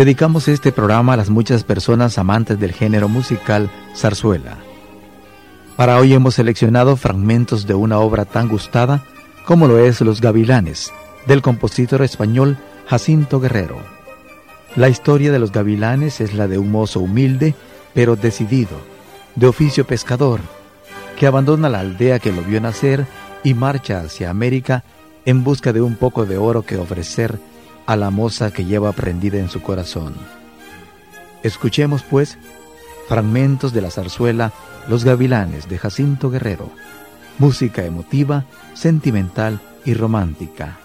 Dedicamos este programa a las muchas personas amantes del género musical zarzuela. Para hoy hemos seleccionado fragmentos de una obra tan gustada como lo es Los Gavilanes, del compositor español Jacinto Guerrero. La historia de los gavilanes es la de un mozo humilde, pero decidido, de oficio pescador, que abandona la aldea que lo vio nacer y marcha hacia América en busca de un poco de oro que ofrecer a la moza que lleva prendida en su corazón. Escuchemos, pues, fragmentos de la zarzuela Los Gavilanes de Jacinto Guerrero, música emotiva, sentimental y romántica.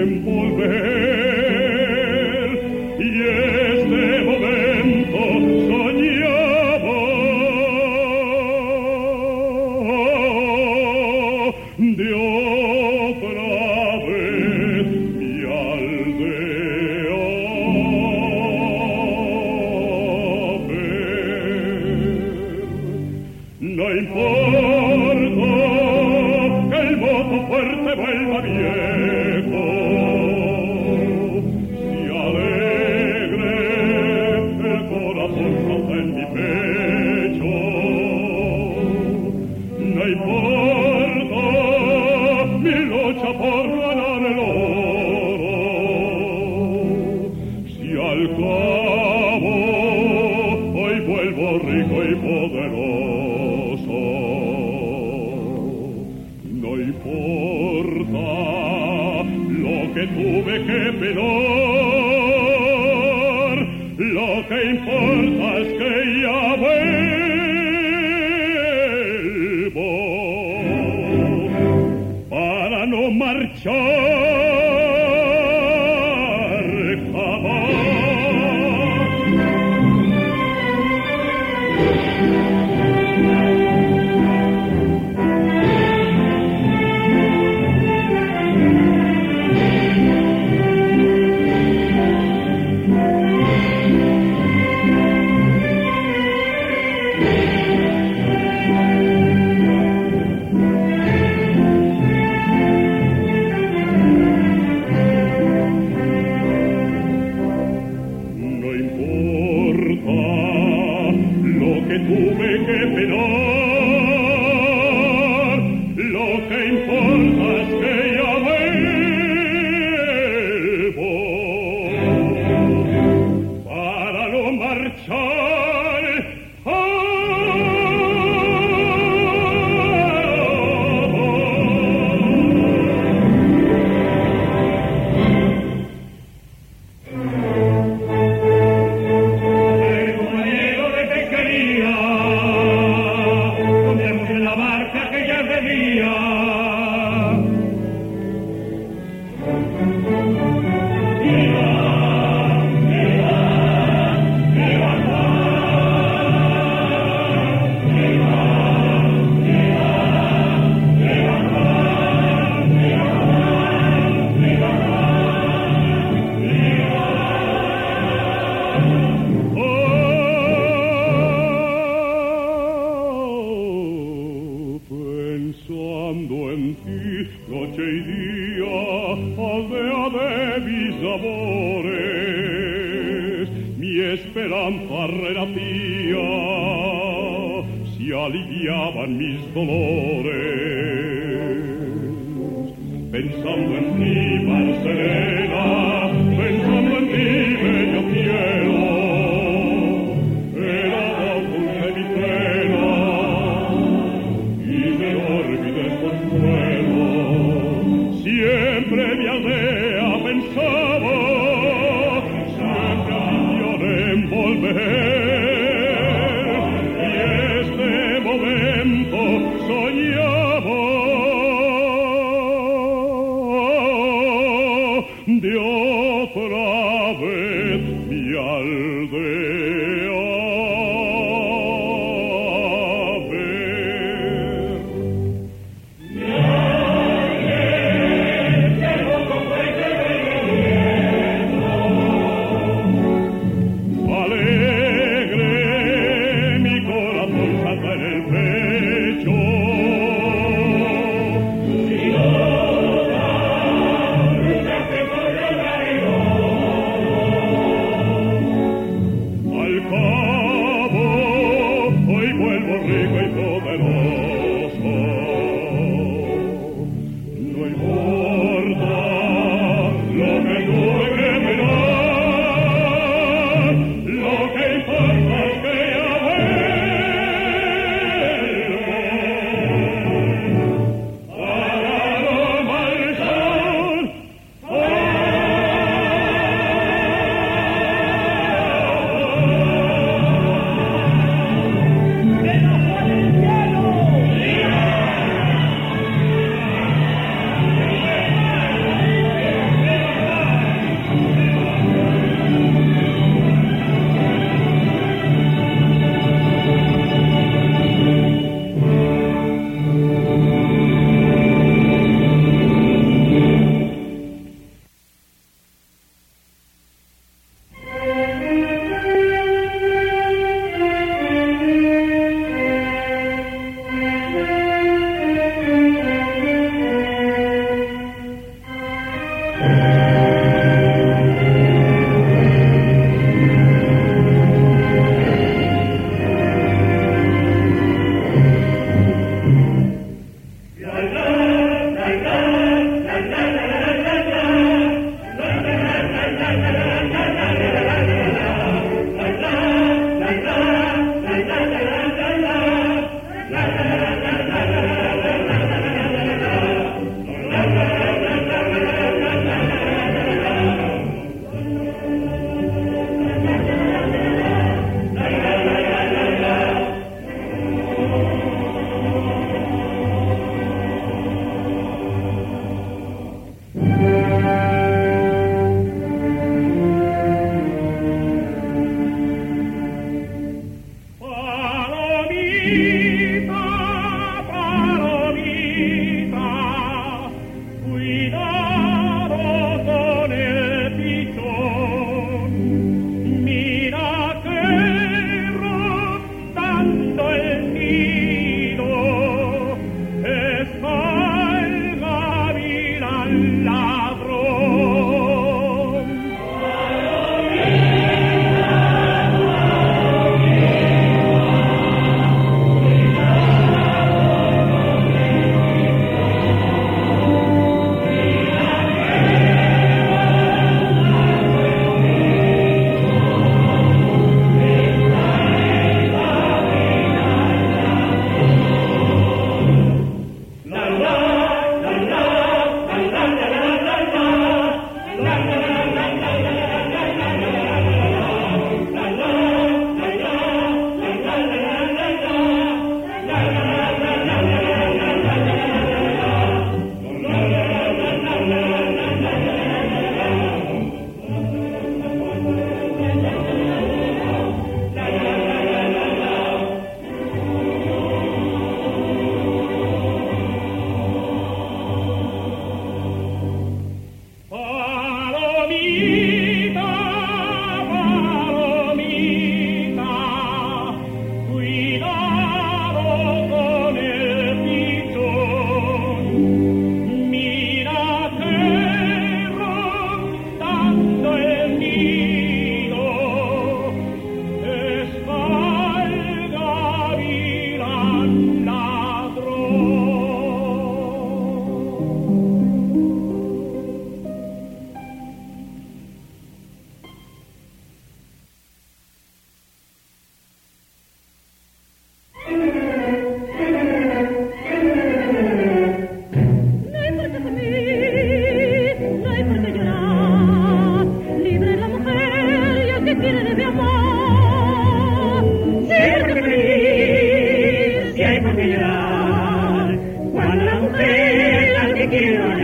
envolver poderoso. No importa lo que tuve que penar, lo que importa es que ya ves. pensavo, sempre a migliore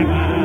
Bye.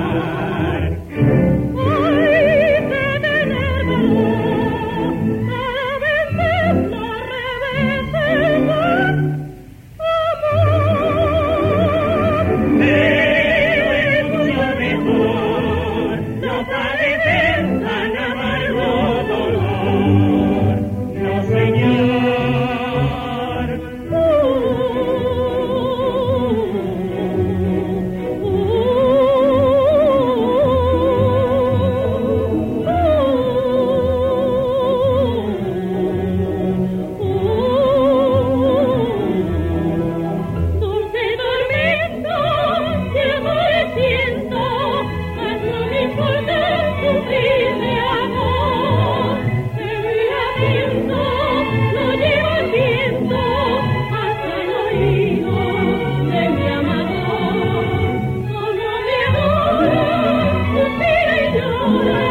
Thank you.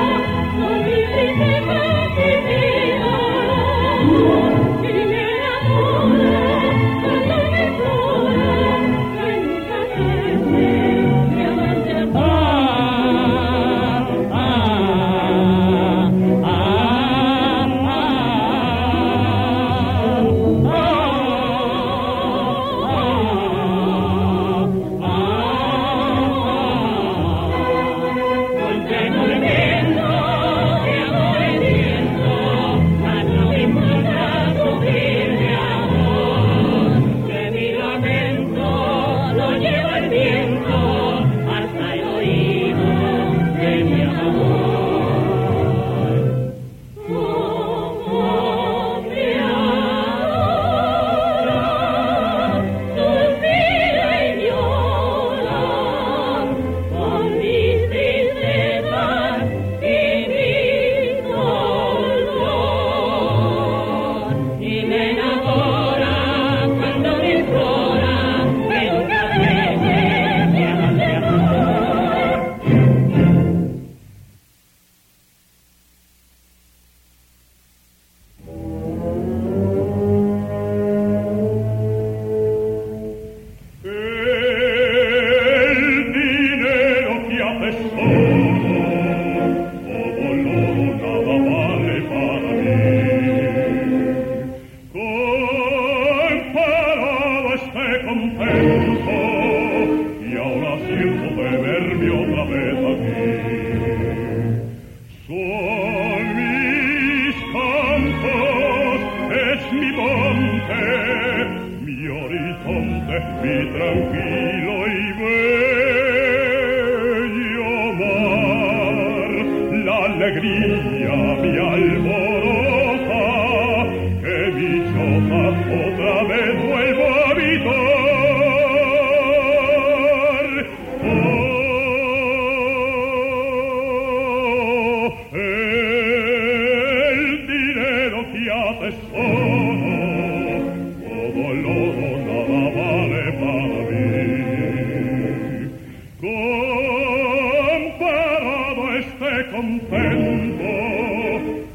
contento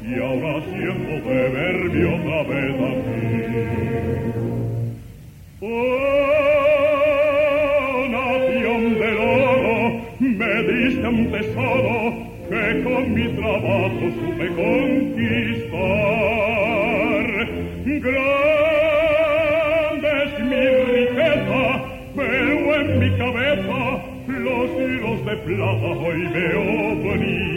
y ahora siento de verme otra vez aquí. Oh, nación del oro, me diste un tesoro que con mi trabajo supe conquistar. Grande es mi riqueza, pero en mi cabeza los hilos de plata hoy veo venir.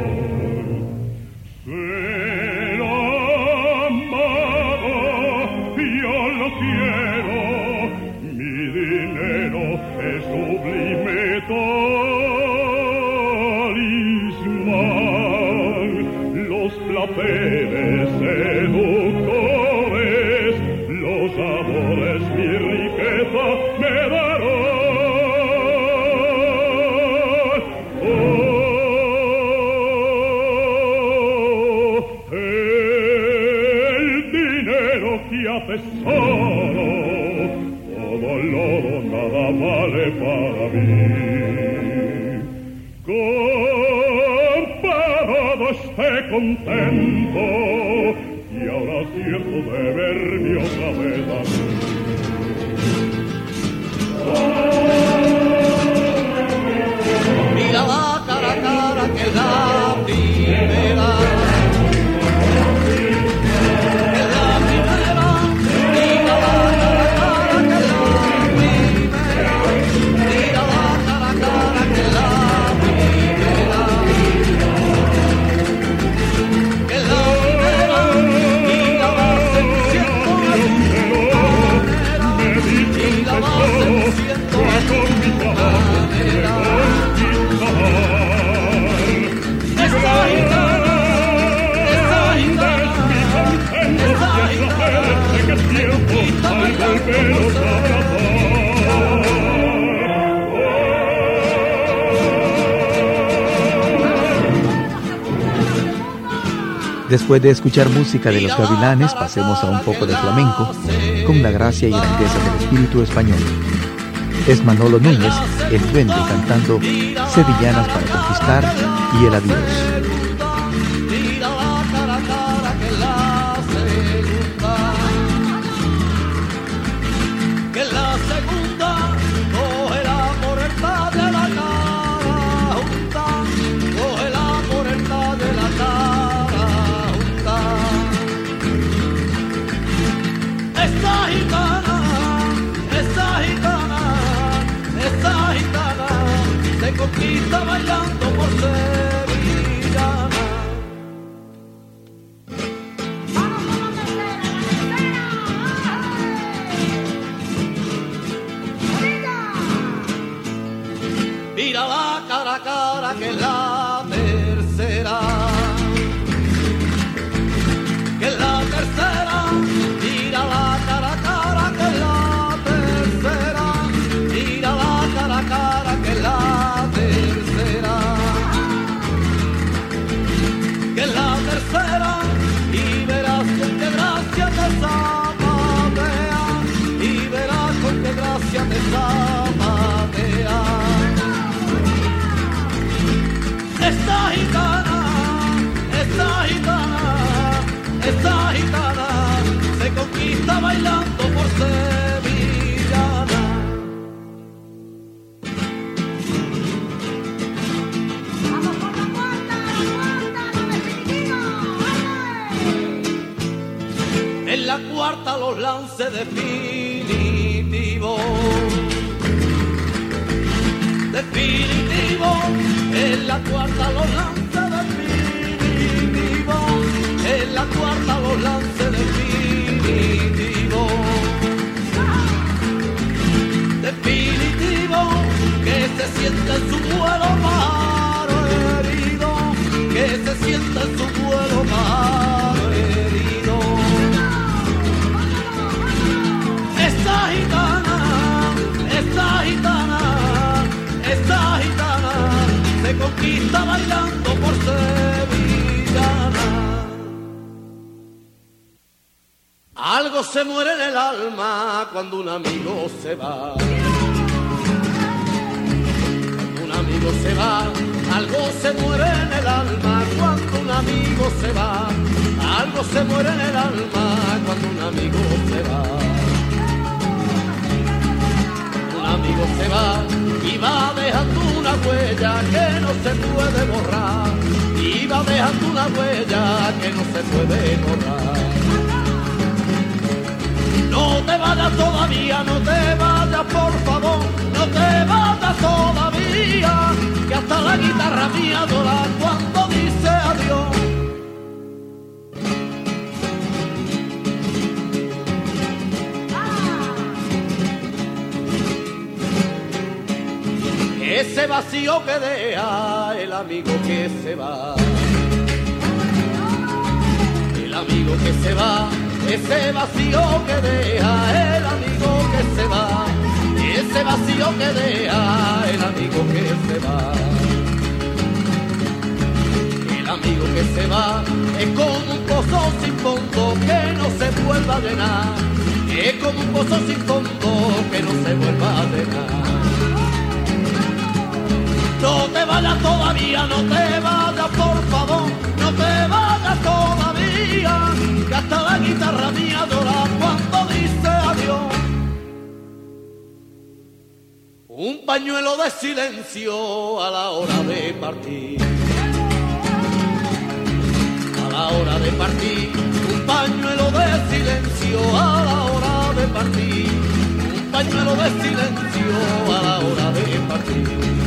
contento y ahora cierto de ver mi Después de escuchar música de los gavilanes, pasemos a un poco de flamenco, con la gracia y grandeza del espíritu español. Es Manolo Núñez, el duende, cantando Sevillanas para conquistar y el adiós. Definitivos. Definitivo, en la cuarta los lances definitivos. En la cuarta los lances definitivos. Definitivo, que se sienta en su vuelo conquista bailando por sevillana. Algo se muere en el alma cuando un amigo se va. Cuando un amigo se va, algo se muere en el alma cuando un amigo se va. Algo se muere en el alma cuando un amigo se va amigo se va y va dejando una huella que no se puede borrar. Y va dejando una huella que no se puede borrar. No te vayas todavía, no te vayas por favor, no te vayas todavía, que hasta la guitarra mía llora cuando ese vacío que deja el amigo que se va. El amigo que se va, ese vacío que deja el amigo que se va. Ese vacío que deja el amigo que se va. El amigo que se va es como un pozo sin fondo que no se vuelva a llenar. Es como un pozo sin fondo que no se vuelva a llenar. Todavía, no te vayas por favor, no te vayas todavía, que hasta la guitarra mía llora cuando dice adiós. Un pañuelo de silencio a la hora de partir. A la hora de partir, un pañuelo de silencio a la hora de partir. Un pañuelo de silencio a la hora de partir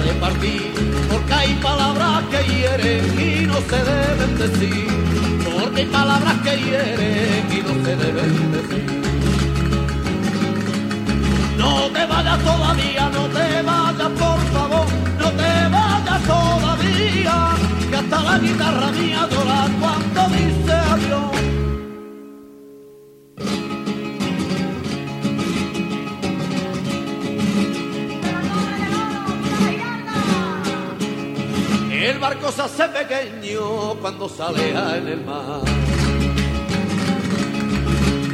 de partir, porque hay palabras que hieren y no se deben decir, porque hay palabras que hieren y no se deben decir. No te vayas todavía, no te vayas por favor, no te vayas todavía, que hasta la guitarra mía llora cuando dice adiós. Barco se hace pequeño cuando sale en el mar.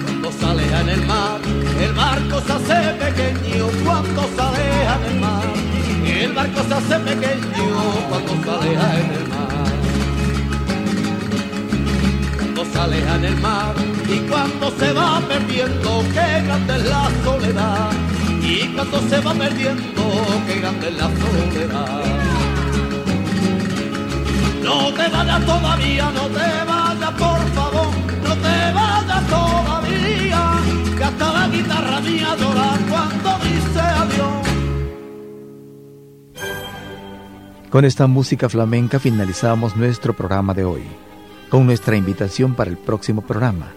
Cuando sale en el mar, el barco se hace pequeño cuando sale en el mar. El barco se hace pequeño cuando sale en el mar. Cuando sale en el mar y cuando se va perdiendo, qué grande es la soledad. Y cuando se va perdiendo, qué grande es la soledad. No te vayas todavía, no te vayas por favor, no te vayas todavía, que hasta la guitarra mía llora cuando dice adiós. Con esta música flamenca finalizamos nuestro programa de hoy, con nuestra invitación para el próximo programa.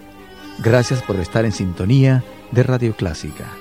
Gracias por estar en sintonía de Radio Clásica.